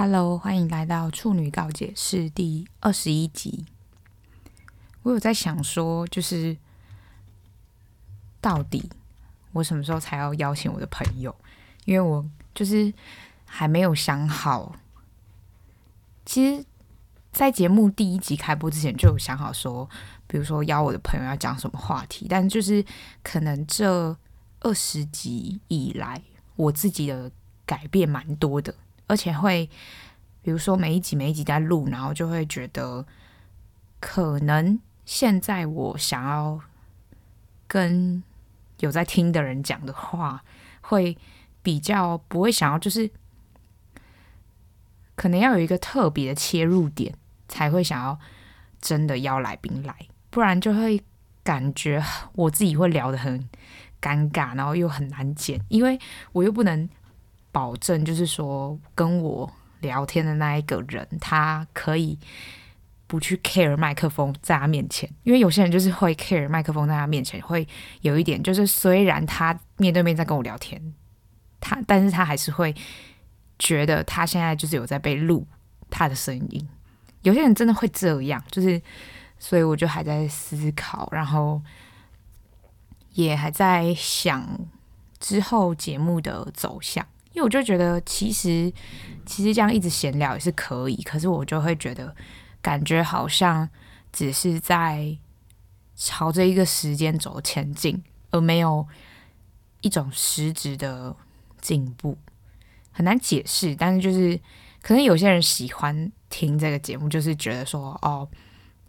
Hello，欢迎来到处女告解室第二十一集。我有在想说，就是到底我什么时候才要邀请我的朋友？因为我就是还没有想好。其实，在节目第一集开播之前就有想好说，比如说邀我的朋友要讲什么话题，但就是可能这二十集以来，我自己的改变蛮多的。而且会，比如说每一集每一集在录，然后就会觉得，可能现在我想要跟有在听的人讲的话，会比较不会想要，就是可能要有一个特别的切入点，才会想要真的邀来宾来，不然就会感觉我自己会聊得很尴尬，然后又很难剪，因为我又不能。保证就是说，跟我聊天的那一个人，他可以不去 care 麦克风在他面前，因为有些人就是会 care 麦克风在他面前，会有一点就是，虽然他面对面在跟我聊天，他但是他还是会觉得他现在就是有在被录他的声音。有些人真的会这样，就是所以我就还在思考，然后也还在想之后节目的走向。因为我就觉得，其实其实这样一直闲聊也是可以，可是我就会觉得，感觉好像只是在朝着一个时间轴前进，而没有一种实质的进步，很难解释。但是就是，可能有些人喜欢听这个节目，就是觉得说，哦，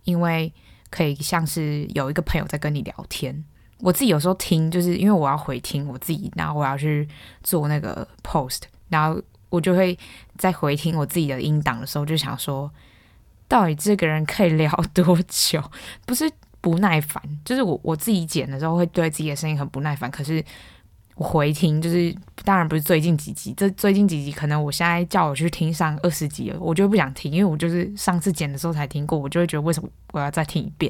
因为可以像是有一个朋友在跟你聊天。我自己有时候听，就是因为我要回听我自己，然后我要去做那个 post，然后我就会在回听我自己的音档的时候，就想说，到底这个人可以聊多久？不是不耐烦，就是我我自己剪的时候会对自己的声音很不耐烦，可是。我回听就是，当然不是最近几集，这最近几集可能我现在叫我去听上二十集了，我就不想听，因为我就是上次剪的时候才听过，我就会觉得为什么我要再听一遍？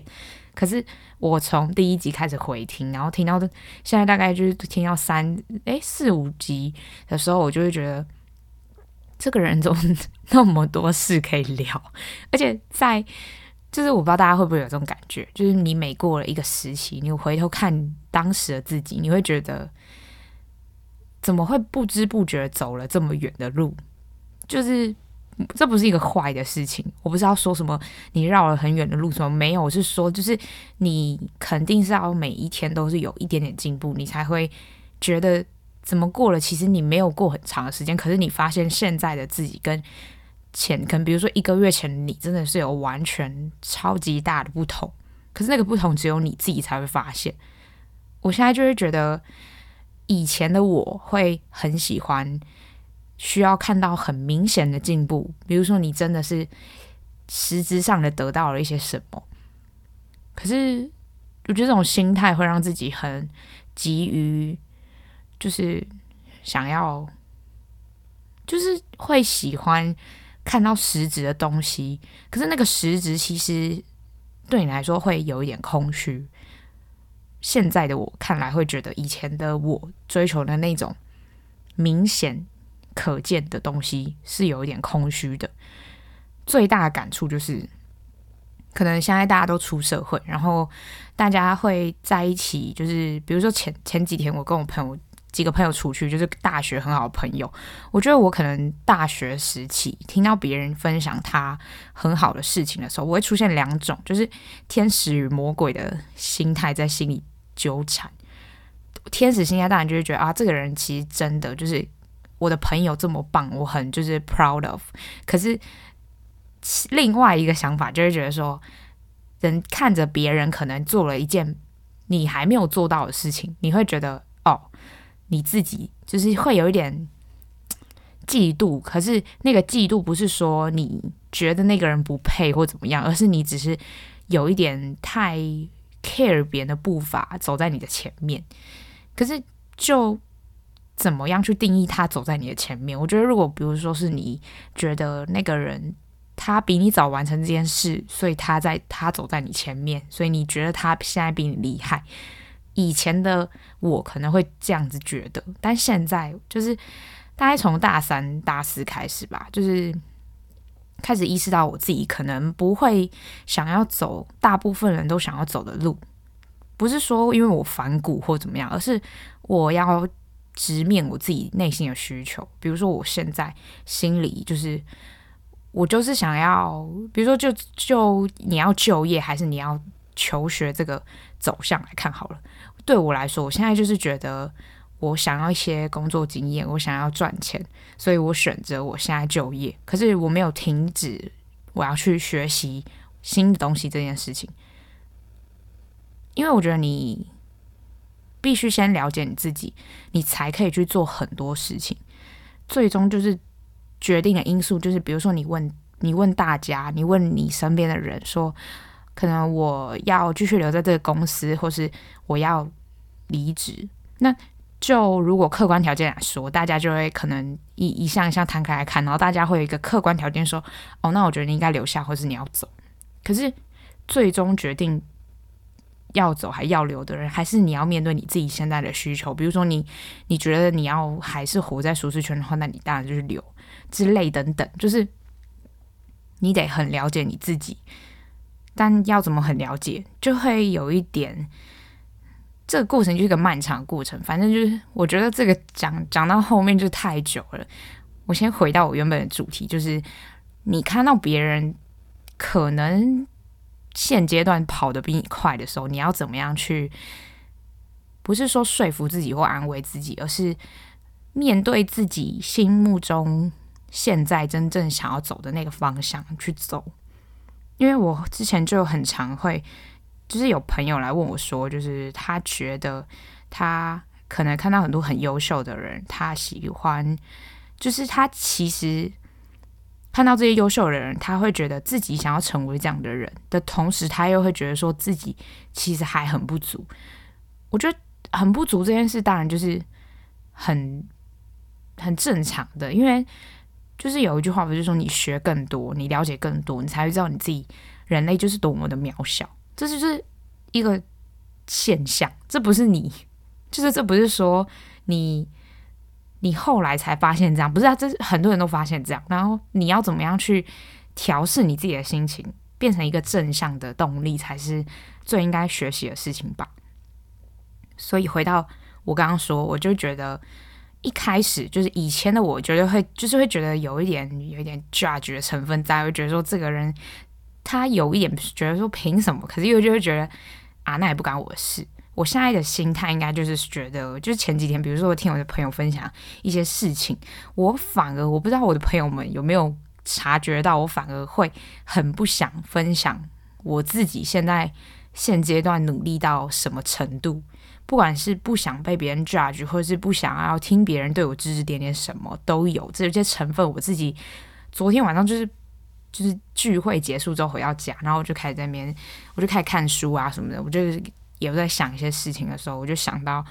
可是我从第一集开始回听，然后听到的现在大概就是听到三诶四五集的时候，我就会觉得这个人怎么那么多事可以聊，而且在就是我不知道大家会不会有这种感觉，就是你每过了一个时期，你回头看当时的自己，你会觉得。怎么会不知不觉走了这么远的路？就是这不是一个坏的事情。我不是要说什么你绕了很远的路什么没有，我是说就是你肯定是要每一天都是有一点点进步，你才会觉得怎么过了。其实你没有过很长的时间，可是你发现现在的自己跟前，可能比如说一个月前你真的是有完全超级大的不同。可是那个不同只有你自己才会发现。我现在就会觉得。以前的我会很喜欢，需要看到很明显的进步，比如说你真的是实质上的得到了一些什么。可是我觉得这种心态会让自己很急于，就是想要，就是会喜欢看到实质的东西。可是那个实质其实对你来说会有一点空虚。现在的我看来会觉得，以前的我追求的那种明显可见的东西是有一点空虚的。最大的感触就是，可能现在大家都出社会，然后大家会在一起，就是比如说前前几天我跟我朋友几个朋友出去，就是大学很好的朋友。我觉得我可能大学时期听到别人分享他很好的事情的时候，我会出现两种，就是天使与魔鬼的心态在心里。纠缠，天使心态当然就会觉得啊，这个人其实真的就是我的朋友这么棒，我很就是 proud of。可是另外一个想法就会觉得说，人看着别人可能做了一件你还没有做到的事情，你会觉得哦，你自己就是会有一点嫉妒。可是那个嫉妒不是说你觉得那个人不配或怎么样，而是你只是有一点太。care 别人的步伐走在你的前面，可是就怎么样去定义他走在你的前面？我觉得，如果比如说是你觉得那个人他比你早完成这件事，所以他在他走在你前面，所以你觉得他现在比你厉害。以前的我可能会这样子觉得，但现在就是大概从大三、大四开始吧，就是开始意识到我自己可能不会想要走大部分人都想要走的路，不是说因为我反骨或怎么样，而是我要直面我自己内心的需求。比如说，我现在心里就是我就是想要，比如说就就你要就业还是你要求学这个走向来看好了。对我来说，我现在就是觉得。我想要一些工作经验，我想要赚钱，所以我选择我现在就业。可是我没有停止我要去学习新的东西这件事情，因为我觉得你必须先了解你自己，你才可以去做很多事情。最终就是决定的因素，就是比如说你问你问大家，你问你身边的人说，可能我要继续留在这个公司，或是我要离职，那。就如果客观条件来说，大家就会可能一一项一项摊开来看，然后大家会有一个客观条件说，哦，那我觉得你应该留下，或是你要走。可是最终决定要走还要留的人，还是你要面对你自己现在的需求。比如说你你觉得你要还是活在舒适圈的话，那你当然就是留之类等等，就是你得很了解你自己。但要怎么很了解，就会有一点。这个过程就是个漫长的过程，反正就是我觉得这个讲讲到后面就太久了。我先回到我原本的主题，就是你看到别人可能现阶段跑得比你快的时候，你要怎么样去？不是说说服自己或安慰自己，而是面对自己心目中现在真正想要走的那个方向去走。因为我之前就很常会。就是有朋友来问我说，就是他觉得他可能看到很多很优秀的人，他喜欢，就是他其实看到这些优秀的人，他会觉得自己想要成为这样的人的同时，他又会觉得说自己其实还很不足。我觉得很不足这件事，当然就是很很正常的，因为就是有一句话不是说，你学更多，你了解更多，你才会知道你自己人类就是多么的渺小。这就是一个现象，这不是你，就是这不是说你你后来才发现这样，不是啊，这是很多人都发现这样。然后你要怎么样去调试你自己的心情，变成一个正向的动力，才是最应该学习的事情吧。所以回到我刚刚说，我就觉得一开始就是以前的我，觉得会就是会觉得有一点有一点 judge 的成分在，会觉得说这个人。他有一点觉得说凭什么，可是又就会觉得啊，那也不关我的事。我现在的心态应该就是觉得，就是前几天，比如说我听我的朋友分享一些事情，我反而我不知道我的朋友们有没有察觉到，我反而会很不想分享我自己现在现阶段努力到什么程度，不管是不想被别人 judge，或者是不想要听别人对我指指点点，什么都有这些成分。我自己昨天晚上就是。就是聚会结束之后回到家，然后我就开始在那边，我就开始看书啊什么的。我就也在想一些事情的时候，我就想到，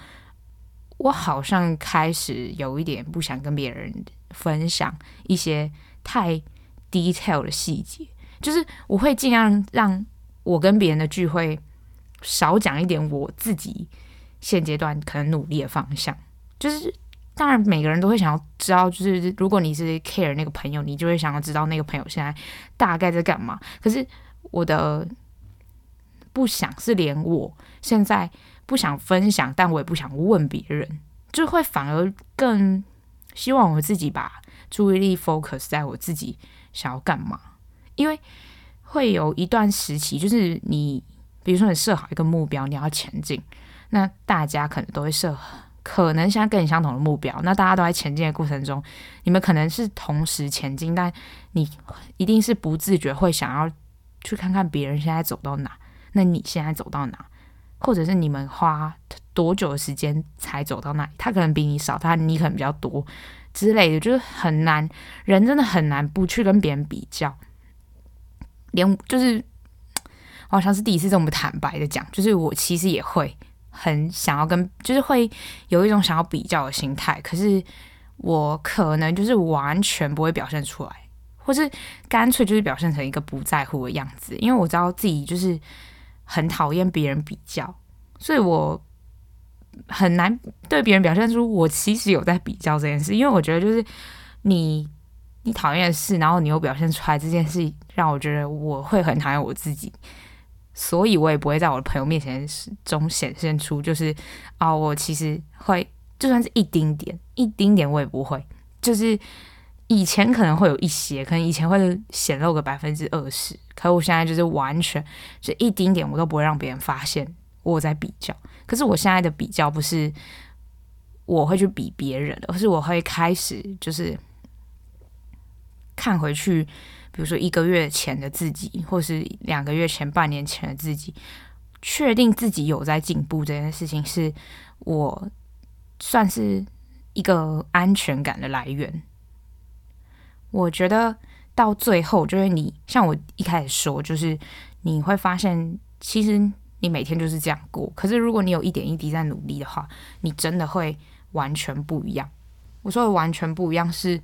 我好像开始有一点不想跟别人分享一些太 detail 的细节，就是我会尽量让我跟别人的聚会少讲一点我自己现阶段可能努力的方向，就是。当然，每个人都会想要知道，就是如果你是 care 那个朋友，你就会想要知道那个朋友现在大概在干嘛。可是我的不想是连我现在不想分享，但我也不想问别人，就会反而更希望我自己把注意力 focus 在我自己想要干嘛。因为会有一段时期，就是你比如说你设好一个目标，你要前进，那大家可能都会设。可能现在跟你相同的目标，那大家都在前进的过程中，你们可能是同时前进，但你一定是不自觉会想要去看看别人现在走到哪，那你现在走到哪，或者是你们花多久的时间才走到那里？他可能比你少，他你可能比较多之类的，就是很难，人真的很难不去跟别人比较，连就是好像是第一次这么坦白的讲，就是我其实也会。很想要跟，就是会有一种想要比较的心态，可是我可能就是完全不会表现出来，或是干脆就是表现成一个不在乎的样子，因为我知道自己就是很讨厌别人比较，所以我很难对别人表现出我其实有在比较这件事，因为我觉得就是你你讨厌的事，然后你又表现出来这件事，让我觉得我会很讨厌我自己，所以我也不会在我的朋友面前中显现出就是啊、我其实会就算是一丁点一丁点我也不会，就是以前可能会有一些，可能以前会显露个百分之二十，可我现在就是完全就一丁点我都不会让别人发现我在比较。可是我现在的比较不是我会去比别人，而是我会开始就是看回去，比如说一个月前的自己，或是两个月前、半年前的自己，确定自己有在进步这件事情，是我算是一个安全感的来源。我觉得到最后，就是你像我一开始说，就是你会发现其实。你每天就是这样过，可是如果你有一点一滴在努力的话，你真的会完全不一样。我说的完全不一样是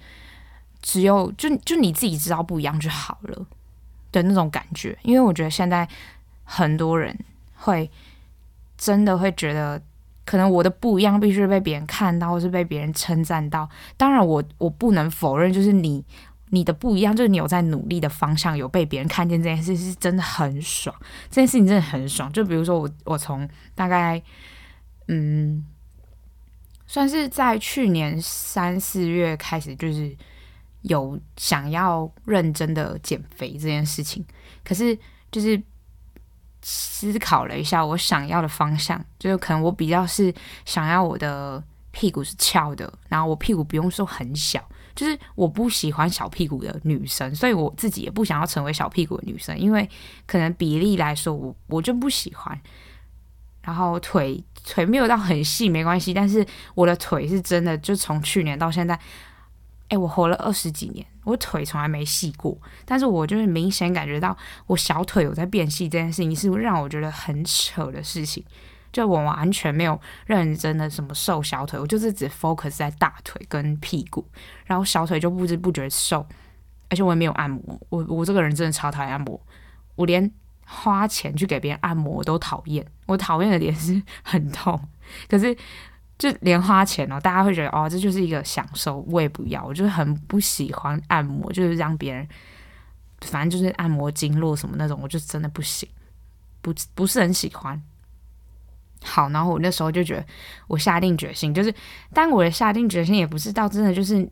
只有就就你自己知道不一样就好了的那种感觉。因为我觉得现在很多人会真的会觉得，可能我的不一样必须被别人看到，或是被别人称赞到。当然我，我我不能否认，就是你。你的不一样，就是你有在努力的方向，有被别人看见，这件事是真的很爽。这件事情真的很爽。就比如说我，我从大概嗯，算是在去年三四月开始，就是有想要认真的减肥这件事情。可是就是思考了一下，我想要的方向，就是可能我比较是想要我的屁股是翘的，然后我屁股不用说很小。就是我不喜欢小屁股的女生，所以我自己也不想要成为小屁股的女生，因为可能比例来说我，我就不喜欢。然后腿腿没有到很细没关系，但是我的腿是真的，就从去年到现在，哎，我活了二十几年，我腿从来没细过，但是我就是明显感觉到我小腿有在变细，这件事情是让我觉得很扯的事情。就我完全没有认真的什么瘦小腿，我就是只 focus 在大腿跟屁股，然后小腿就不知不觉瘦，而且我也没有按摩，我我这个人真的超讨厌按摩，我连花钱去给别人按摩我都讨厌，我讨厌的点是很痛，可是就连花钱哦，大家会觉得哦这就是一个享受，我也不要，我就是很不喜欢按摩，就是让别人反正就是按摩经络什么那种，我就真的不行，不不是很喜欢。好，然后我那时候就觉得，我下定决心，就是，但我的下定决心也不是到真的就是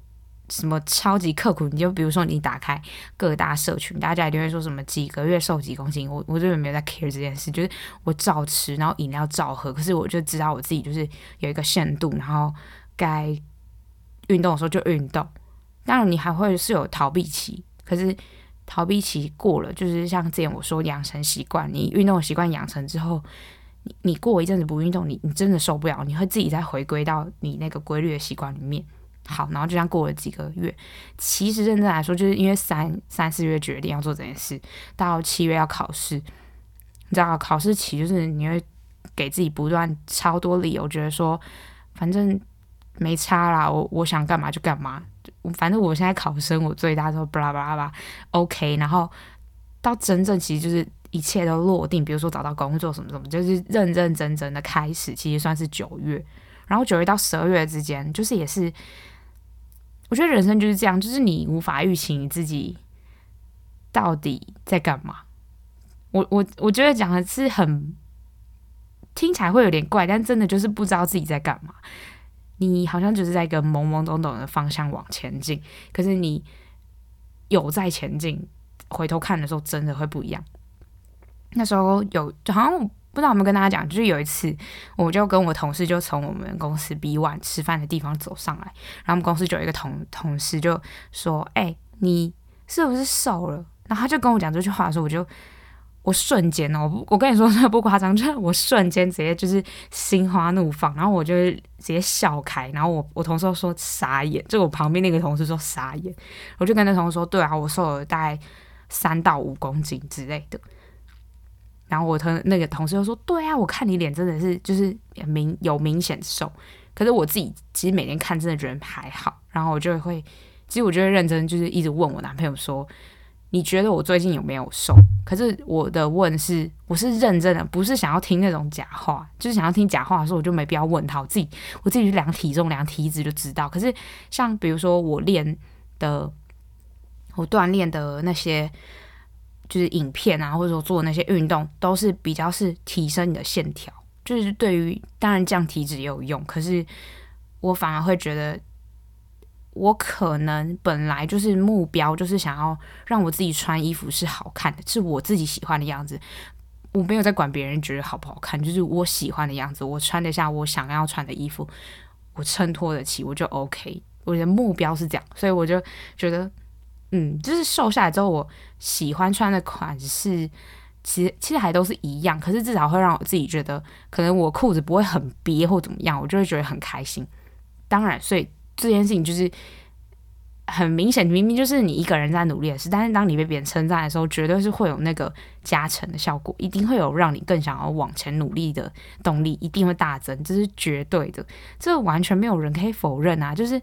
什么超级刻苦。你就比如说，你打开各大社群，大家一定会说什么几个月瘦几公斤，我我这边没有在 care 这件事，就是我照吃，然后饮料照喝，可是我就知道我自己就是有一个限度，然后该运动的时候就运动。当然，你还会是有逃避期，可是逃避期过了，就是像之前我说养成习惯，你运动习惯养成之后。你你过一阵子不运动，你你真的受不了，你会自己再回归到你那个规律的习惯里面。好，然后就这样过了几个月，其实认真来说，就是因为三三四月决定要做这件事，到七月要考试，你知道考试期就是你会给自己不断超多理由，觉得说反正没差啦，我我想干嘛就干嘛，反正我现在考生，我最大都巴拉巴拉巴，OK，然后到真正其实就是。一切都落定，比如说找到工作什么什么，就是认认真真的开始，其实算是九月，然后九月到十二月之间，就是也是，我觉得人生就是这样，就是你无法预期你自己到底在干嘛。我我我觉得讲的是很听起来会有点怪，但真的就是不知道自己在干嘛。你好像就是在一个懵懵懂懂的方向往前进，可是你有在前进，回头看的时候，真的会不一样。那时候有，好像不知道有没有跟大家讲，就是有一次，我就跟我同事就从我们公司 B one 吃饭的地方走上来，然后我们公司就有一个同同事就说：“哎、你是不是瘦了？”然后他就跟我讲这句话的时候，我就我瞬间哦，我我跟你说这不夸张，就是我瞬间直接就是心花怒放，然后我就直接笑开，然后我我同事说傻眼，就我旁边那个同事说傻眼，我就跟那同事说：“对啊，我瘦了大概三到五公斤之类的。”然后我同那个同事就说：“对啊，我看你脸真的是就是明有明显瘦，可是我自己其实每天看真的觉得还好。然后我就会，其实我就会认真就是一直问我男朋友说，你觉得我最近有没有瘦？可是我的问是，我是认真的，不是想要听那种假话。就是想要听假话的时候，我就没必要问他。我自己，我自己去量体重、量体脂就知道。可是像比如说我练的，我锻炼的那些，就是影片啊，或者说做那些运动，都是比较是提升你的线条。就是对于当然降体脂也有用，可是我反而会觉得。我可能本来就是目标，就是想要让我自己穿衣服是好看的，是我自己喜欢的样子。我没有在管别人觉得好不好看，就是我喜欢的样子，我穿得下我想要穿的衣服，我衬托得起，我就 OK。我的目标是这样，所以我就觉得，嗯，就是瘦下来之后，我喜欢穿的款式，其实其实还都是一样，可是至少会让我自己觉得，可能我裤子不会很憋或怎么样，我就会觉得很开心。当然，所以。这件事情就是很明显，明明就是你一个人在努力的事，但是当你被别人称赞的时候，绝对是会有那个加成的效果，一定会有让你更想要往前努力的动力，一定会大增，这是绝对的，这完全没有人可以否认啊！就是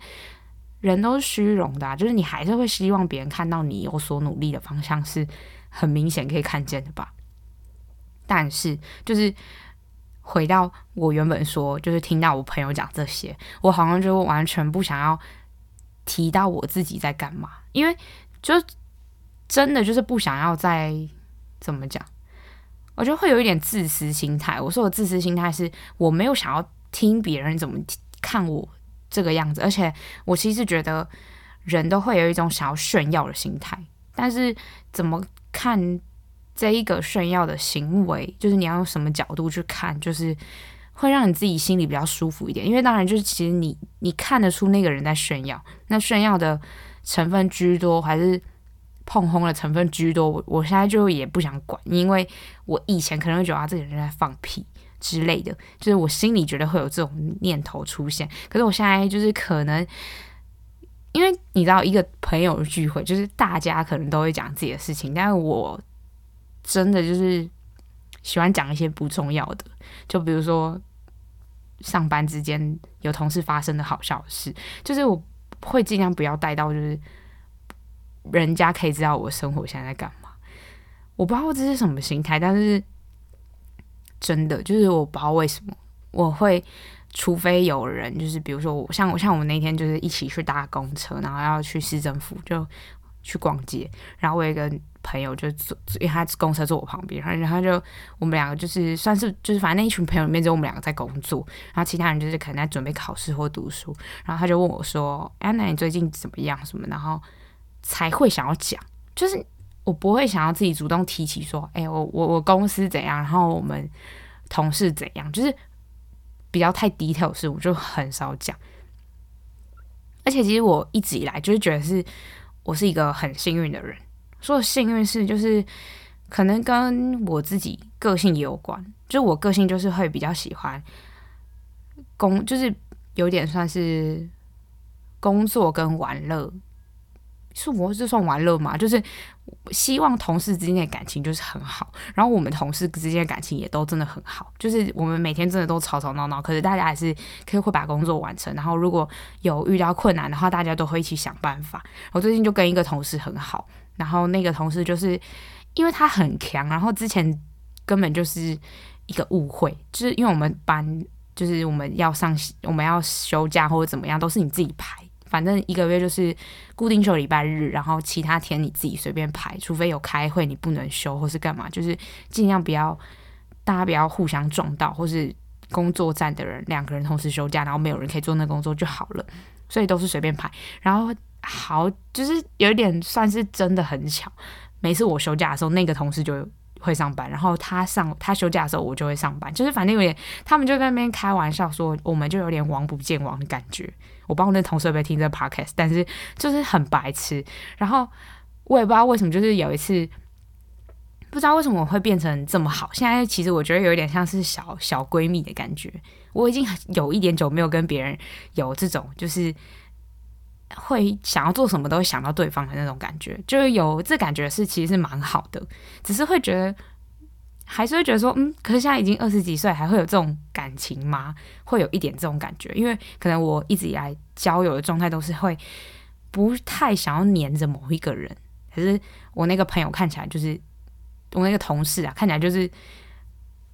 人都是虚荣的啊，就是你还是会希望别人看到你有所努力的方向是很明显可以看见的吧？但是就是。回到我原本说，就是听到我朋友讲这些，我好像就完全不想要提到我自己在干嘛，因为就真的就是不想要再怎么讲，我就会有一点自私心态。我说我自私心态是我没有想要听别人怎么看我这个样子，而且我其实觉得人都会有一种想要炫耀的心态，但是怎么看？这一个炫耀的行为，就是你要用什么角度去看，就是会让你自己心里比较舒服一点。因为当然，就是其实你你看得出那个人在炫耀，那炫耀的成分居多还是碰轰的成分居多，我我现在就也不想管，因为我以前可能会觉得啊，这个人在放屁之类的，就是我心里觉得会有这种念头出现。可是我现在就是可能，因为你知道，一个朋友聚会，就是大家可能都会讲自己的事情，但是我。真的就是喜欢讲一些不重要的，就比如说上班之间有同事发生的好笑的事，就是我会尽量不要带到，就是人家可以知道我生活现在在干嘛。我不知道这是什么心态，但是真的就是我不知道为什么我会，除非有人就是比如说我像我像我们那天就是一起去搭公车，然后要去市政府就去逛街，然后我有一个。朋友就坐，因为他公车坐我旁边，然后然后就我们两个就是算是就是反正那一群朋友里面只有我们两个在工作，然后其他人就是可能在准备考试或读书，然后他就问我说：“哎，那你最近怎么样？什么？”然后才会想要讲，就是我不会想要自己主动提起说：“哎，我我我公司怎样？然后我们同事怎样？”就是比较太 detail 的事，我就很少讲。而且其实我一直以来就是觉得是我是一个很幸运的人。说幸运是，就是可能跟我自己个性也有关。就我个性就是会比较喜欢工，就是有点算是工作跟玩乐。是我是算玩乐嘛？就是希望同事之间的感情就是很好，然后我们同事之间的感情也都真的很好。就是我们每天真的都吵吵闹闹，可是大家还是可以会把工作完成。然后如果有遇到困难的话，大家都会一起想办法。我最近就跟一个同事很好。然后那个同事就是因为他很强，然后之前根本就是一个误会，就是因为我们班就是我们要上我们要休假或者怎么样，都是你自己排，反正一个月就是固定休礼拜日，然后其他天你自己随便排，除非有开会你不能休或是干嘛，就是尽量不要大家不要互相撞到，或是工作站的人两个人同时休假，然后没有人可以做那工作就好了，所以都是随便排，然后。好，就是有一点算是真的很巧。每次我休假的时候，那个同事就会上班，然后他上他休假的时候，我就会上班。就是反正有点，他们就在那边开玩笑说，我们就有点王不见王的感觉。我不知道那同事会不会听这个 podcast，但是就是很白痴。然后我也不知道为什么，就是有一次不知道为什么我会变成这么好。现在其实我觉得有一点像是小小闺蜜的感觉。我已经有一点久没有跟别人有这种就是。会想要做什么都会想到对方的那种感觉，就是有这感觉是其实是蛮好的，只是会觉得还是会觉得说，嗯，可是现在已经二十几岁，还会有这种感情吗？会有一点这种感觉，因为可能我一直以来交友的状态都是会不太想要黏着某一个人，可是我那个朋友看起来就是我那个同事啊，看起来就是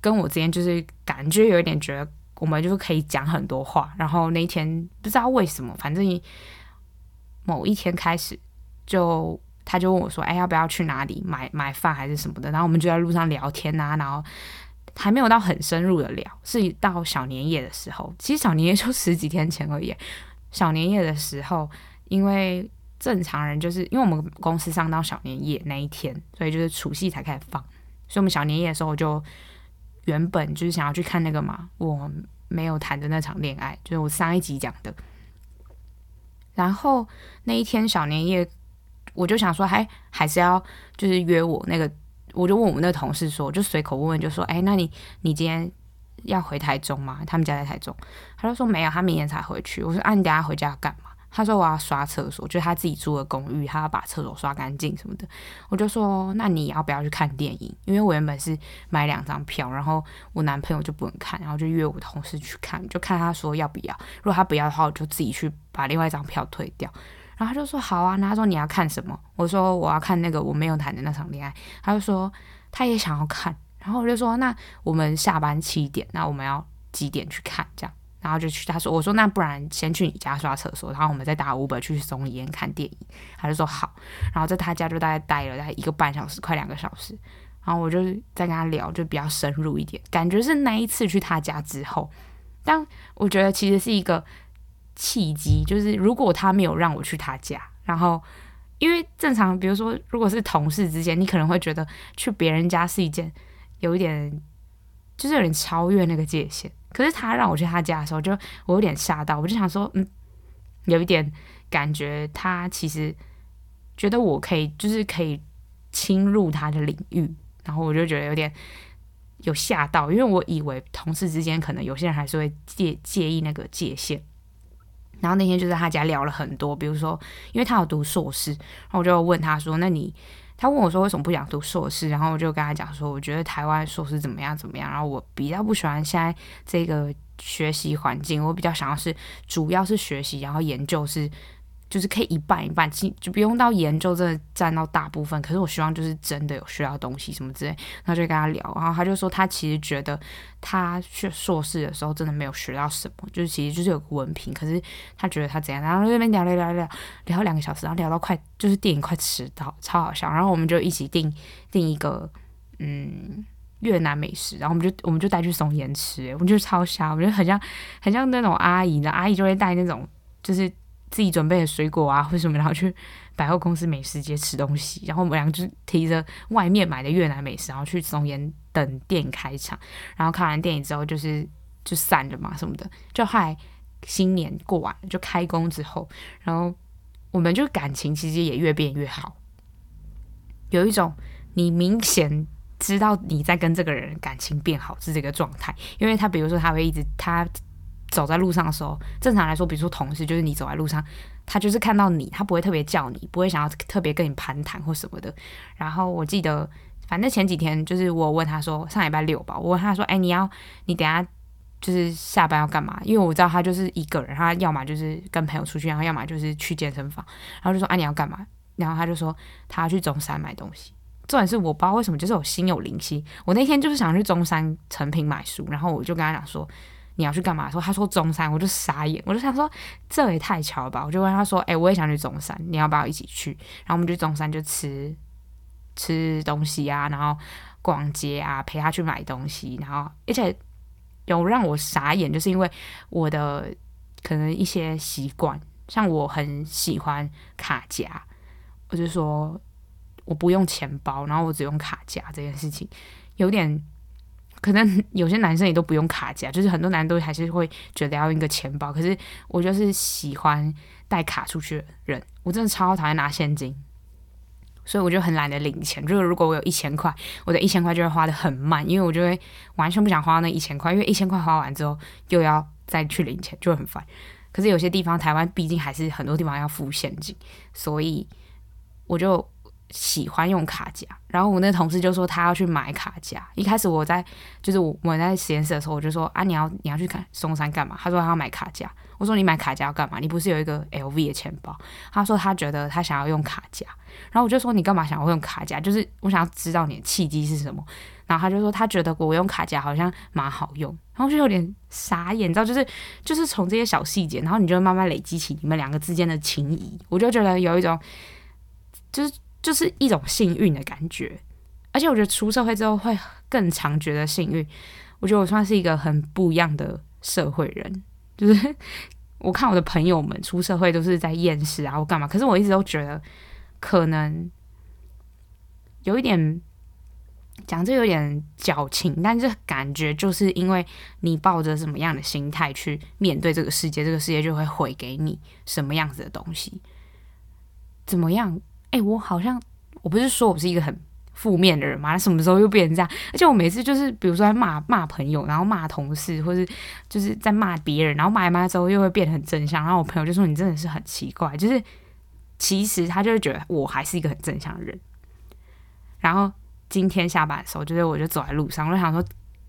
跟我之间就是感觉有一点觉得我们就是可以讲很多话。然后那一天不知道为什么，反正某一天开始就他就问我说：“哎，要不要去哪里买买饭还是什么的？”然后我们就在路上聊天啊，然后还没有到很深入的聊，是到小年夜的时候。其实小年夜就十几天前而已。小年夜的时候，因为正常人就是因为我们公司上到小年夜那一天，所以就是除夕才开始放。所以我们小年夜的时候就原本就是想要去看那个嘛，我没有谈的那场恋爱，就是我上一集讲的。然后那一天小年夜，我就想说，还还是要就是约我那个，我就问我们那个同事说，就随口问问，就说，哎，那你你今天？要回台中吗？他们家在台中，他就说没有，他明天才回去。我说啊，你等下回家干嘛？他说我要刷厕所，就是他自己住的公寓，他要把厕所刷干净什么的。我就说那你要不要去看电影？因为我原本是买两张票，然后我男朋友就不能看，然后就约我同事去看，就看他说要不要。如果他不要的话，我就自己去把另外一张票退掉。然后他就说好啊。那他说你要看什么？我说我要看那个我没有谈的那场恋爱。他就说他也想要看。然后我就说，那我们下班七点，那我们要几点去看？这样，然后就去。他说，我说那不然先去你家刷厕所，然后我们再打 Uber 去松烟看电影。他就说好。然后在他家就大概待了大概一个半小时，快两个小时。然后我就再跟他聊，就比较深入一点。感觉是那一次去他家之后，但我觉得其实是一个契机，就是如果他没有让我去他家，然后因为正常，比如说如果是同事之间，你可能会觉得去别人家是一件。有一点，就是有点超越那个界限。可是他让我去他家的时候，就我有点吓到，我就想说，嗯，有一点感觉，他其实觉得我可以，就是可以侵入他的领域。然后我就觉得有点有吓到，因为我以为同事之间可能有些人还是会介介意那个界限。然后那天就在他家聊了很多，比如说，因为他有读硕士，然后我就问他说：“那你？”他问我说：“为什么不想读硕士？”然后我就跟他讲说：“我觉得台湾硕士怎么样怎么样。”然后我比较不喜欢现在这个学习环境，我比较想要是主要是学习，然后研究是。就是可以一半一半，就不用到研究真的占到大部分。可是我希望就是真的有学到东西什么之类，然后就跟他聊，然后他就说他其实觉得他学硕士的时候真的没有学到什么，就是其实就是有个文凭，可是他觉得他怎样，然后那边聊聊聊聊聊两个小时，然后聊到快就是电影快迟到，超好笑。然后我们就一起订订一个嗯越南美食，然后我们就我们就带去松岩吃，我们就超香，我觉得很像很像那种阿姨的阿姨就会带那种就是。自己准备的水果啊，或什么，然后去百货公司美食街吃东西，然后我们俩就提着外面买的越南美食，然后去松岩等电影开场，然后看完电影之后就是就散了嘛什么的，就后来新年过完就开工之后，然后我们就感情其实也越变越好，有一种你明显知道你在跟这个人感情变好是这个状态，因为他比如说他会一直他。走在路上的时候，正常来说，比如说同事，就是你走在路上，他就是看到你，他不会特别叫你，不会想要特别跟你攀谈或什么的。然后我记得，反正前几天就是我问他说，上礼拜六吧，我问他说，哎，你要你等下就是下班要干嘛？因为我知道他就是一个人，他要么就是跟朋友出去，然后要么就是去健身房。然后就说，哎，你要干嘛？然后他就说他要去中山买东西。重点是我不知道为什么，就是我心有灵犀，我那天就是想去中山诚品买书，然后我就跟他讲说。你要去干嘛？说他说中山，我就傻眼，我就想说这也太巧了吧！我就问他说：“哎、我也想去中山，你要不要一起去？”然后我们去中山就吃吃东西啊，然后逛街啊，陪他去买东西，然后而且有让我傻眼，就是因为我的可能一些习惯，像我很喜欢卡夹，我就说我不用钱包，然后我只用卡夹这件事情有点。可能有些男生也都不用卡夹，就是很多男人都还是会觉得要用一个钱包。可是我就是喜欢带卡出去的人，我真的超讨厌拿现金，所以我就很懒得领钱。就是如果我有一千块，我的一千块就会花得很慢，因为我就会完全不想花那一千块，因为一千块花完之后又要再去领钱，就很烦。可是有些地方，台湾毕竟还是很多地方要付现金，所以我就喜欢用卡夹，然后我那同事就说他要去买卡夹。一开始我在就是我我在实验室的时候，我就说啊，你要你要去看松山干嘛？他说他要买卡夹。我说你买卡夹要干嘛？你不是有一个 LV 的钱包？他说他觉得他想要用卡夹。然后我就说你干嘛想要用卡夹？就是我想要知道你的契机是什么。然后他就说他觉得我用卡夹好像蛮好用。然后就有点傻眼，你知道，就是就是从这些小细节，然后你就慢慢累积起你们两个之间的情谊。我就觉得有一种就是。就是一种幸运的感觉，而且我觉得出社会之后会更常觉得幸运。我觉得我算是一个很不一样的社会人，就是 我看我的朋友们出社会都是在厌世啊，或干嘛，可是我一直都觉得可能有一点讲这有点矫情，但是感觉就是因为你抱着什么样的心态去面对这个世界，这个世界就会回给你什么样子的东西，怎么样？哎、我好像我不是说我是一个很负面的人吗？什么时候又变成这样？而且我每次就是，比如说在骂骂朋友，然后骂同事，或是就是在骂别人，然后骂一骂之后又会变得很正向。然后我朋友就说：“你真的是很奇怪。”就是其实他就会觉得我还是一个很正向的人。然后今天下班的时候，就是我就走在路上，我就想说，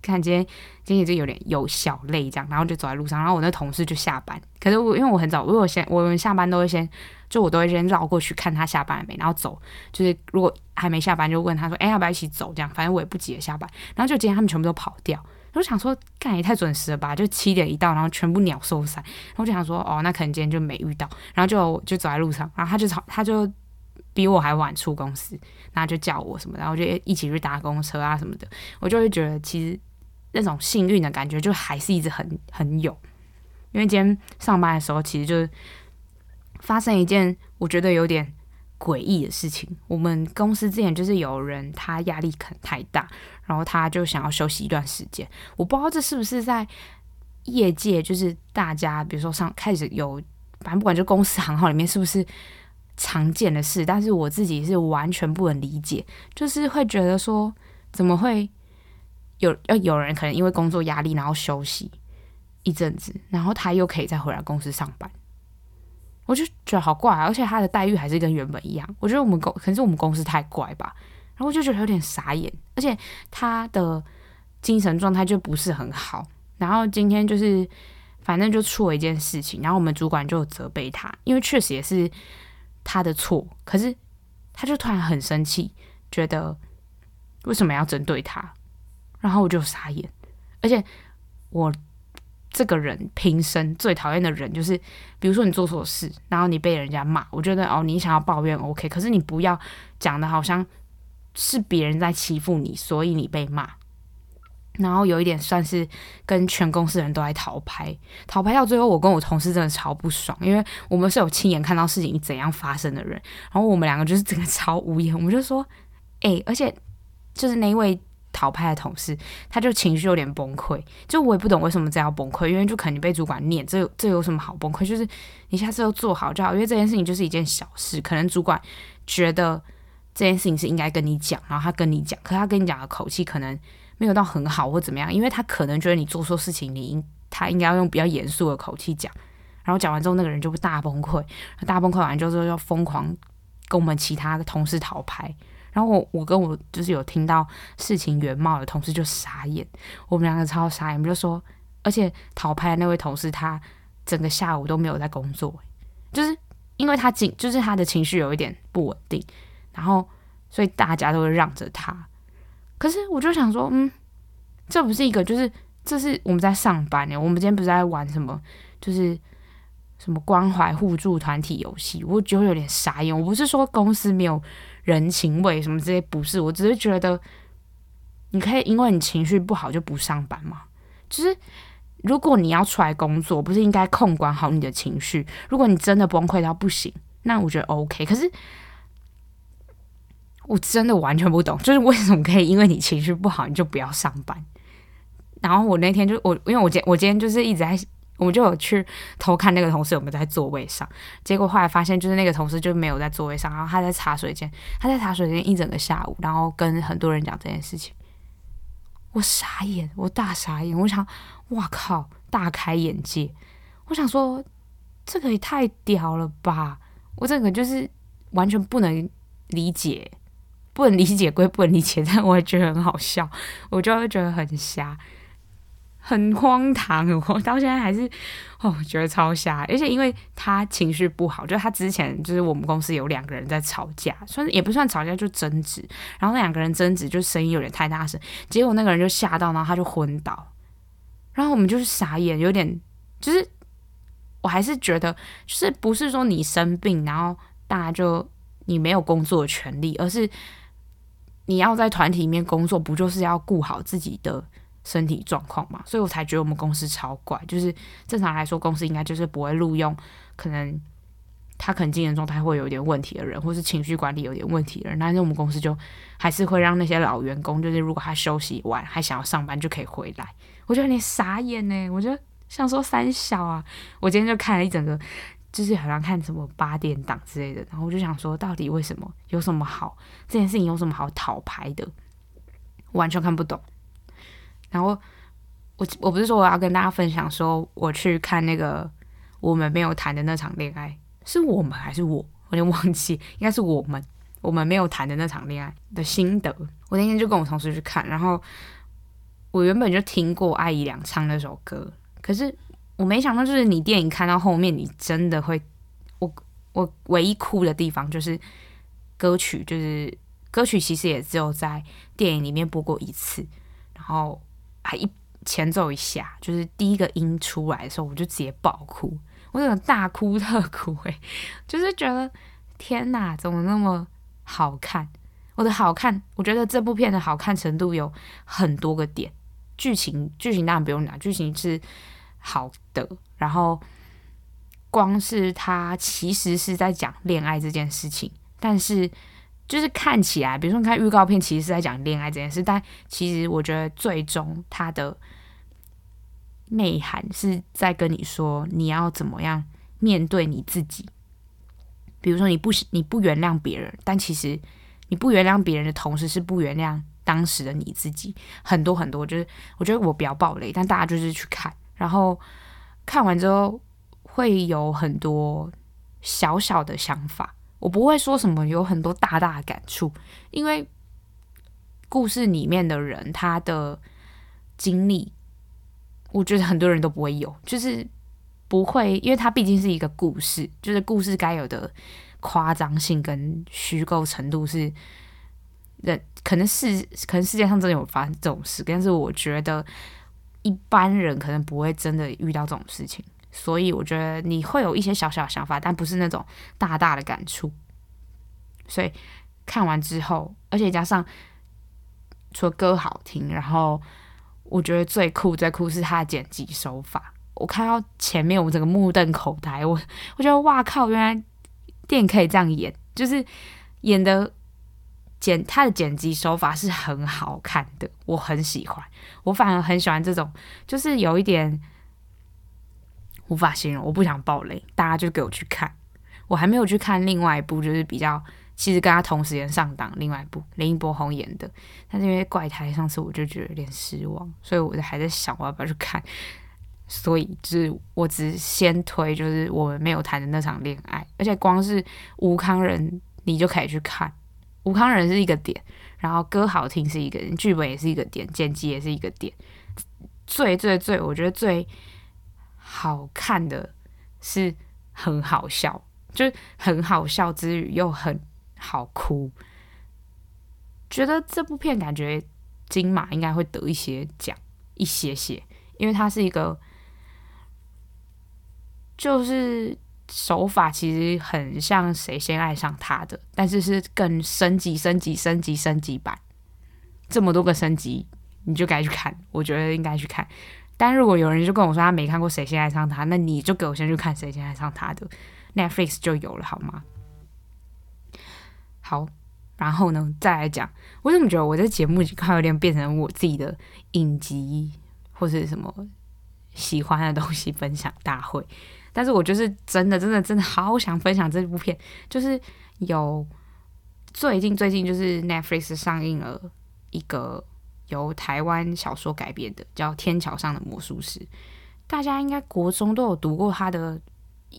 看今天今天就有点有小累这样，然后就走在路上，然后我那同事就下班，可是我因为我很早，我我先我们下班都会先。就我都会先绕过去看他下班了没，然后走。就是如果还没下班，就问他说：“哎、要不要一起走？”这样，反正我也不急着下班。然后就今天他们全部都跑掉，我想说，干也太准时了吧？就七点一到，然后全部鸟兽散。然后我就想说，哦，那可能今天就没遇到。然后就就走在路上，然后他就吵他就比我还晚出公司，然后就叫我什么，然后就一起去搭公车啊什么的。我就会觉得，其实那种幸运的感觉，就还是一直很很有。因为今天上班的时候，其实就是。发生一件我觉得有点诡异的事情。我们公司之前就是有人他压力可能太大，然后他就想要休息一段时间。我不知道这是不是在业界，就是大家比如说上开始有，反正不管就公司行号里面是不是常见的事，但是我自己是完全不能理解，就是会觉得说怎么会有要有人可能因为工作压力然后休息一阵子，然后他又可以再回来公司上班。我就觉得好怪啊，而且他的待遇还是跟原本一样。我觉得我们公可能是我们公司太怪吧，然后我就觉得有点傻眼，而且他的精神状态就不是很好。然后今天就是反正就出了一件事情，然后我们主管就责备他，因为确实也是他的错，可是他就突然很生气，觉得为什么要针对他？然后我就傻眼，而且我。这个人平生最讨厌的人就是，比如说你做错事，然后你被人家骂，我觉得哦，你想要抱怨 OK，可是你不要讲的好像是别人在欺负你，所以你被骂，然后有一点算是跟全公司人都来讨拍，讨拍到最后，我跟我同事真的超不爽，因为我们是有亲眼看到事情怎样发生的人，然后我们两个就是整个 超无言，我们就说，哎，而且就是那一位。逃拍的同事，他就情绪有点崩溃，就我也不懂为什么这样崩溃，因为就可能被主管念，这这有什么好崩溃？就是你下次都做好就好，因为这件事情就是一件小事，可能主管觉得这件事情是应该跟你讲，然后他跟你讲，可他跟你讲的口气可能没有到很好或怎么样，因为他可能觉得你做错事情，你应他应该要用比较严肃的口气讲，然后讲完之后那个人就会大崩溃，大崩溃完之后就要疯狂跟我们其他同事讨拍。然后我我跟我就是有听到事情原貌的同事就傻眼，我们两个超傻眼，我们就说，而且逃拍的那位同事他整个下午都没有在工作，就是因为他情就是他的情绪有一点不稳定，然后所以大家都会让着他。可是我就想说，嗯，这不是一个就是这是我们在上班呢，我们今天不是在玩什么，就是。什么关怀互助团体游戏，我就有点傻眼。我不是说公司没有人情味什么这些，不是，我只是觉得你可以因为你情绪不好就不上班吗？就是如果你要出来工作，不是应该控管好你的情绪？如果你真的崩溃到不行，那我觉得 OK。可是我真的完全不懂，就是为什么可以因为你情绪不好你就不要上班？然后我那天就我因为我今我今天就是一直在。我们就有去偷看那个同事有没有在座位上，结果后来发现就是那个同事就没有在座位上，然后他在茶水间，他在茶水间一整个下午，然后跟很多人讲这件事情，我傻眼，我大傻眼，我想，哇靠，大开眼界，我想说，这个也太屌了吧，我这个就是完全不能理解，不能理解归不能理解，但我也觉得很好笑，我就会觉得很瞎。很荒唐，我 到现在还是哦，觉得超瞎。而且因为他情绪不好，就他之前就是我们公司有两个人在吵架，算也不算吵架，就争执。然后那两个人争执，就声音有点太大声，结果那个人就吓到，然后他就昏倒。然后我们就是傻眼，有点就是，我还是觉得，就是不是说你生病，然后大家就你没有工作的权利，而是你要在团体里面工作，不就是要顾好自己的。身体状况嘛，所以我才觉得我们公司超怪。就是正常来说，公司应该就是不会录用可能他可能精神状态会有点问题的人，或是情绪管理有点问题的人。但是我们公司就还是会让那些老员工，就是如果他休息完还想要上班，就可以回来。我觉得你傻眼呢，我就想说三小啊。我今天就看了一整个，就是好像看什么八点档之类的，然后我就想说，到底为什么有什么好？这件事情有什么好讨拍的？完全看不懂。然后我我不是说我要跟大家分享说我去看那个我们没有谈的那场恋爱，是我们还是我？我有点忘记，应该是我们我们没有谈的那场恋爱的心得。我那天就跟我同事去看，然后我原本就听过艾怡良唱那首歌，可是我没想到，就是你电影看到后面，你真的会，我我唯一哭的地方就是歌曲，就是歌曲其实也只有在电影里面播过一次，然后。还一前奏一下，就是第一个音出来的时候，我就直接爆哭，我真的大哭特哭诶、就是觉得天哪，怎么那么好看？我的好看，我觉得这部片的好看程度有很多个点，剧情剧情当然不用讲，剧情是好的，然后光是它其实是在讲恋爱这件事情，但是。就是看起来，比如说你看预告片，其实是在讲恋爱这件事，但其实我觉得最终它的内涵是在跟你说你要怎么样面对你自己。比如说你不你不原谅别人，但其实你不原谅别人的同时是不原谅当时的你自己。很多很多，就是我觉得我比较暴雷，但大家就是去看，然后看完之后会有很多小小的想法。我不会说什么有很多大大的感触，因为故事里面的人他的经历，我觉得很多人都不会有，就是不会，因为它毕竟是一个故事，就是故事该有的夸张性跟虚构程度是人可能是可能世界上真的有发生这种事，但是我觉得一般人可能不会真的遇到这种事情。所以我觉得你会有一些小小想法，但不是那种大大的感触。所以看完之后，而且加上除了歌好听，然后我觉得最酷最酷是他的剪辑手法。我看到前面我整个目瞪口呆，我我觉得哇靠，原来电影可以这样演，就是演的剪他的剪辑手法是很好看的，我很喜欢。我反而很喜欢这种，就是有一点。无法形容，我不想爆雷，大家就给我去看。我还没有去看另外一部，就是比较其实跟他同时间上档另外一部林一博红演的，但是因为怪胎上次我就觉得有点失望，所以我就还在想我要不要去看。所以就是我只先推，就是我们没有谈的那场恋爱，而且光是吴康仁你就可以去看，吴康仁是一个点，然后歌好听是一个点，剧本也是一个点，剪辑也是一个点，最最最我觉得最。好看的是很好笑，就是很好笑之余又很好哭。觉得这部片感觉金马应该会得一些奖，一些些，因为它是一个，就是手法其实很像《谁先爱上他》的，但是是更升级、升级、升级、升级版。这么多个升级，你就该去看，我觉得应该去看。但如果有人就跟我说他没看过《谁先爱上他》，那你就给我先去看《谁先爱上他》的 Netflix 就有了，好吗？好，然后呢，再来讲，我怎么觉得我这节目快有点变成我自己的影集或是什么喜欢的东西分享大会？但是我就是真的真的真的好想分享这部片，就是有最近最近就是 Netflix 上映了一个。由台湾小说改编的，叫《天桥上的魔术师》，大家应该国中都有读过他的，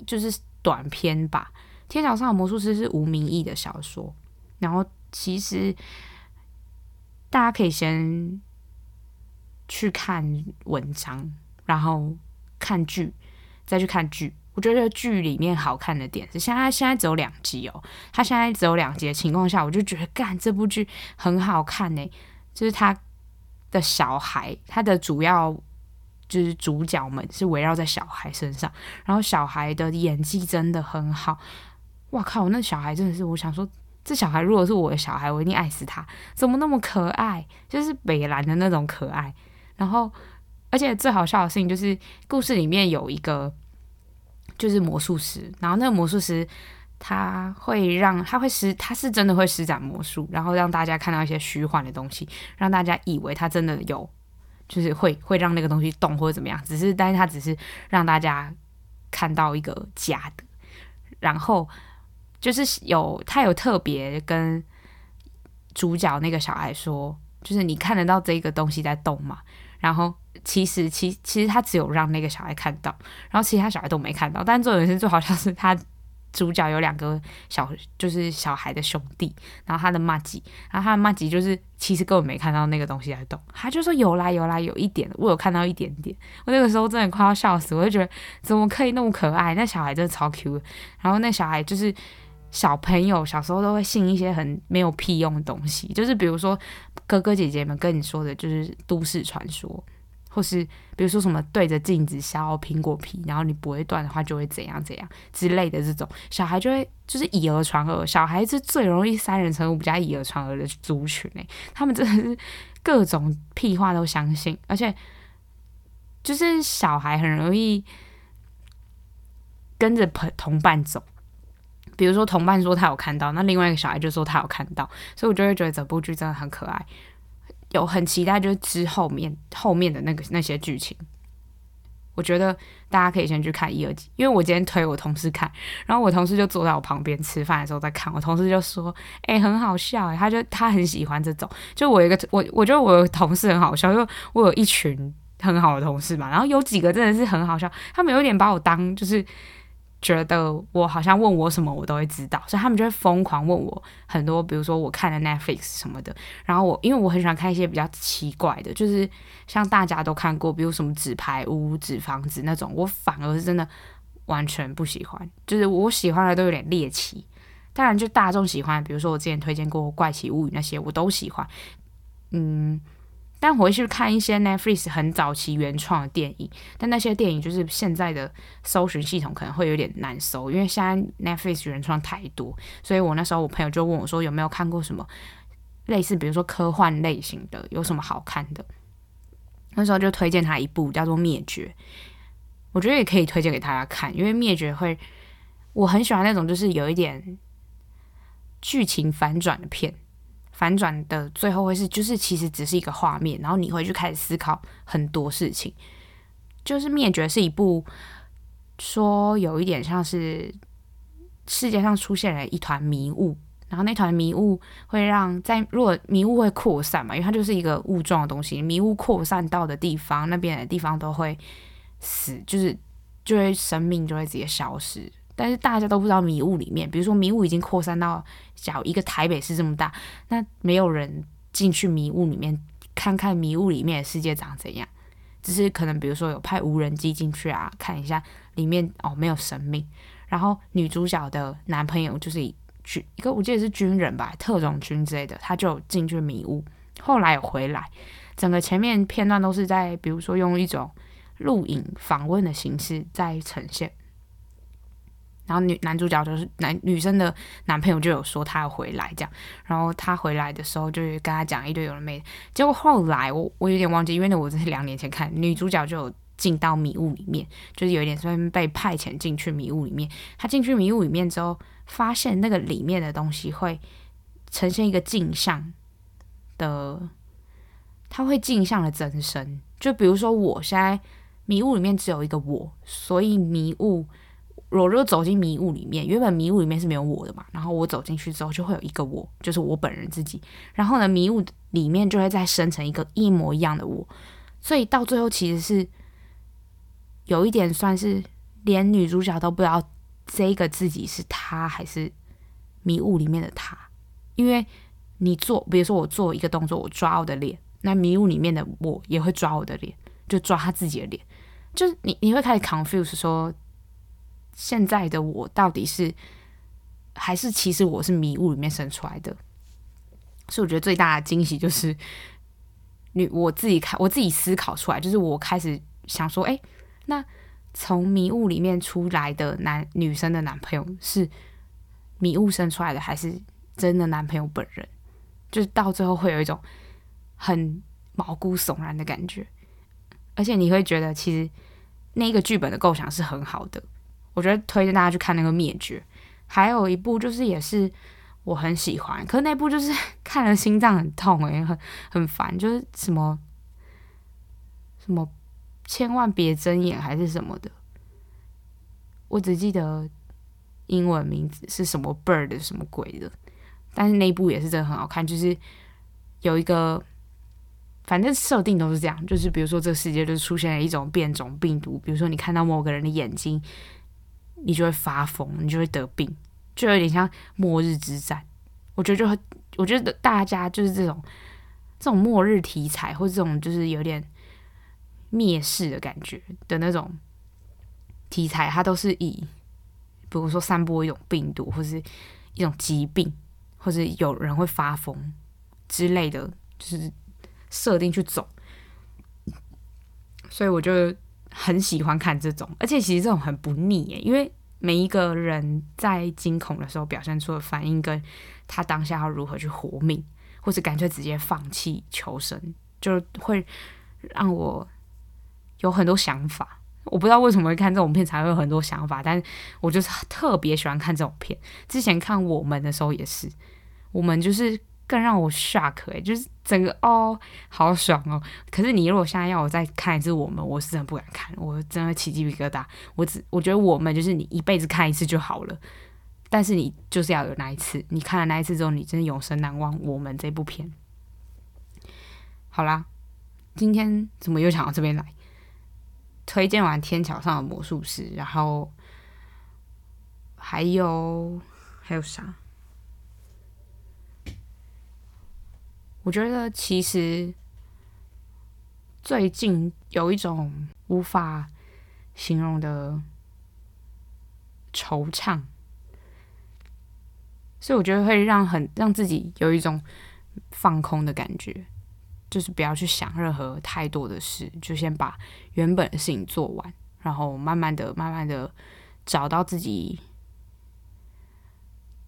就是短篇吧。《天桥上的魔术师》是吴明义的小说，然后其实大家可以先去看文章，然后看剧，再去看剧。我觉得剧里面好看的点是，现在现在只有两集哦。他现在只有两集的情况下，我就觉得干这部剧很好看呢。就是他的小孩，他的主要就是主角们是围绕在小孩身上，然后小孩的演技真的很好。哇靠，那小孩真的是，我想说，这小孩如果是我的小孩，我一定爱死他。怎么那么可爱？就是北蓝的那种可爱。然后，而且最好笑的事情就是，故事里面有一个。就是魔术师，然后那个魔术师他会让他会施，他是真的会施展魔术，然后让大家看到一些虚幻的东西，让大家以为他真的有，就是会会让那个东西动或者怎么样，只是但是他只是让大家看到一个假的，然后就是有他有特别跟主角那个小孩说，就是你看得到这个东西在动吗？然后。其实，其其实他只有让那个小孩看到，然后其他小孩都没看到。但重点是，最好像是他主角有两个小，就是小孩的兄弟，然后他的麻吉，然后他的麻吉就是其实根本没看到那个东西在动，他就说有啦有啦，有一点，我有看到一点点。我那个时候真的快要笑死，我就觉得怎么可以那么可爱？那小孩真的超 Q。然后那小孩就是小朋友小时候都会信一些很没有屁用的东西，就是比如说哥哥姐姐们跟你说的，就是都市传说。或是比如说什么对着镜子削苹果皮，然后你不会断的话就会怎样怎样之类的这种，小孩就会就是以讹传讹，小孩是最容易三人成虎比较以讹传讹的族群诶，他们真的是各种屁话都相信，而且就是小孩很容易跟着朋同伴走，比如说同伴说他有看到，那另外一个小孩就说他有看到，所以我就会觉得整部剧真的很可爱。有很期待，就是之后面后面的那个那些剧情，我觉得大家可以先去看一二集，因为我今天推我同事看，然后我同事就坐在我旁边吃饭的时候在看，我同事就说：“哎、很好笑哎！”他就他很喜欢这种，就我一个我我觉得我有同事很好笑，因为我有一群很好的同事嘛，然后有几个真的是很好笑，他们有点把我当就是。觉得我好像问我什么我都会知道，所以他们就会疯狂问我很多，比如说我看的 Netflix 什么的。然后我因为我很喜欢看一些比较奇怪的，就是像大家都看过，比如什么纸牌屋、纸房子那种，我反而是真的完全不喜欢。就是我喜欢的都有点猎奇，当然就大众喜欢，比如说我之前推荐过怪奇物语那些，我都喜欢。嗯。但回去看一些 Netflix 很早期原创的电影，但那些电影就是现在的搜寻系统可能会有点难搜，因为现在 Netflix 原创太多，所以我那时候我朋友就问我说有没有看过什么类似，比如说科幻类型的，有什么好看的？那时候就推荐他一部叫做《灭绝》，我觉得也可以推荐给大家看，因为《灭绝》会我很喜欢那种就是有一点剧情反转的片。反转的最后会是，就是其实只是一个画面，然后你会去开始思考很多事情。就是灭绝是一部说有一点像是世界上出现了一团迷雾，然后那团迷雾会让在如果迷雾会扩散嘛，因为它就是一个雾状的东西，迷雾扩散到的地方，那边的地方都会死，就是就会生命就会直接消失。但是大家都不知道迷雾里面，比如说迷雾已经扩散到小一个台北市这么大，那没有人进去迷雾里面看看迷雾里面的世界长怎样，只是可能比如说有派无人机进去啊，看一下里面哦，没有生命。然后女主角的男朋友就是一军一个我记得是军人吧，特种军之类的，他就进去迷雾，后来有回来。整个前面片段都是在比如说用一种录影访问的形式在呈现。然后女男主角就是男女生的男朋友就有说他要回来这样，然后他回来的时候就是跟他讲一堆有的没，结果后来我我有点忘记，因为那我这是两年前看，女主角就有进到迷雾里面，就是有一点算被派遣进去迷雾里面。他进去迷雾里面之后，发现那个里面的东西会呈现一个镜像的，他会镜像的增生。就比如说我现在迷雾里面只有一个我，所以迷雾。我如果走进迷雾里面，原本迷雾里面是没有我的嘛，然后我走进去之后就会有一个我，就是我本人自己。然后呢，迷雾里面就会再生成一个一模一样的我，所以到最后其实是有一点算是连女主角都不知道这个自己是他还是迷雾里面的他，因为你做，比如说我做一个动作，我抓我的脸，那迷雾里面的我也会抓我的脸，就抓他自己的脸，就是你你会开始 confuse 说，现在的我到底是还是其实我是迷雾里面生出来的？所以我觉得最大的惊喜就是，你我自己看我自己思考出来，就是我开始想说，哎，那从迷雾里面出来的男女生的男朋友是迷雾生出来的，还是真的男朋友本人？就是到最后会有一种很毛骨悚然的感觉，而且你会觉得其实那一个剧本的构想是很好的。我觉得推荐大家去看那个《灭绝》，还有一部就是也是我很喜欢，可是那部就是 看了心脏很痛诶、很很烦，就是什么什么千万别睁眼还是什么的，我只记得英文名字是什么 bird 什么鬼的。但是那部也是真的很好看，就是有一个，反正设定都是这样，就是比如说这个世界就出现了一种变种病毒，比如说你看到某个人的眼睛，你就会发疯，你就会得病，就有点像末日之战。我觉得就，我觉得大家就是这种这种末日题材，或者这种就是有点灭世的感觉的那种题材，它都是以比如说散播一种病毒，或是一种疾病。或者有人会发疯之类的，就是设定去走，所以我就很喜欢看这种，而且其实这种很不腻耶，因为每一个人在惊恐的时候表现出的反应，跟他当下要如何去活命，或是干脆直接放弃求生，就会让我有很多想法。我不知道为什么会看这种片才会有很多想法，但我就是特别喜欢看这种片。之前看我们的时候也是，我们就是更让我 shock 哎、就是整个哦好爽哦。可是你如果现在要我再看一次我们，我是真的不敢看，我真的起鸡皮疙瘩。我只我觉得我们就是你一辈子看一次就好了，但是你就是要有那一次，你看了那一次之后，你真的永生难忘。我们这部片，好啦，今天怎么又想到这边来？推荐完《天桥上的魔术师》，然后还有还有啥？我觉得其实最近有一种无法形容的惆怅，所以我觉得会让很让自己有一种放空的感觉。就是不要去想任何太多的事，就先把原本的事情做完，然后慢慢的、慢慢的找到自己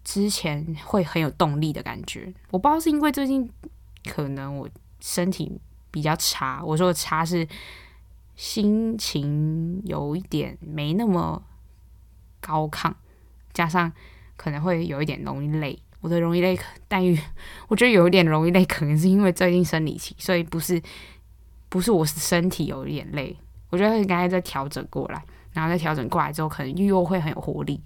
之前会很有动力的感觉。我不知道是因为最近可能我身体比较差，我说的差是心情有一点没那么高亢，加上可能会有一点容易累。我的容易累，但于我觉得有一点容易累，可能是因为最近生理期，所以不是不是我是身体有一点累，我觉得应该再调整过来，然后再调整过来之后，可能又会很有活力。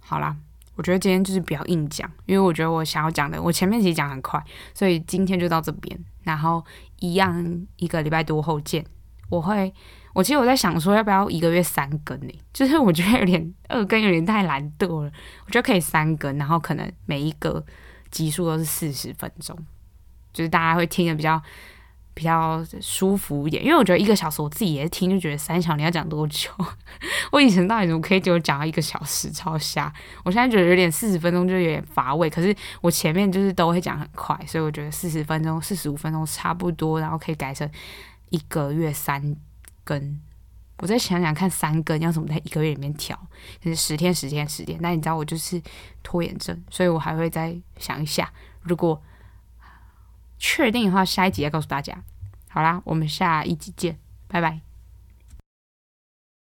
好啦，我觉得今天就是比较硬讲，因为我觉得我想要讲的，我前面其实讲很快，所以今天就到这边，然后一样一个礼拜多后见，我会。我其实我在想说，要不要一个月三更呢？就是我觉得有点二更，有点太懒惰了。我觉得可以三更，然后可能每一个集数都是四十分钟，就是大家会听的比较比较舒服一点。因为我觉得一个小时我自己也听就觉得三小，你要讲多久？我以前到底怎么可以就讲到一个小时超瞎？我现在觉得有点四十分钟就有点乏味。可是我前面就是都会讲很快，所以我觉得四十分钟、四十五分钟差不多，然后可以改成一个月三。更，我再想想看，三更要怎么在一个月里面调？就是十天、十天、十天。那你知道我就是拖延症，所以我还会再想一下。如果确定的话，下一集再告诉大家。好啦，我们下一集见，拜拜。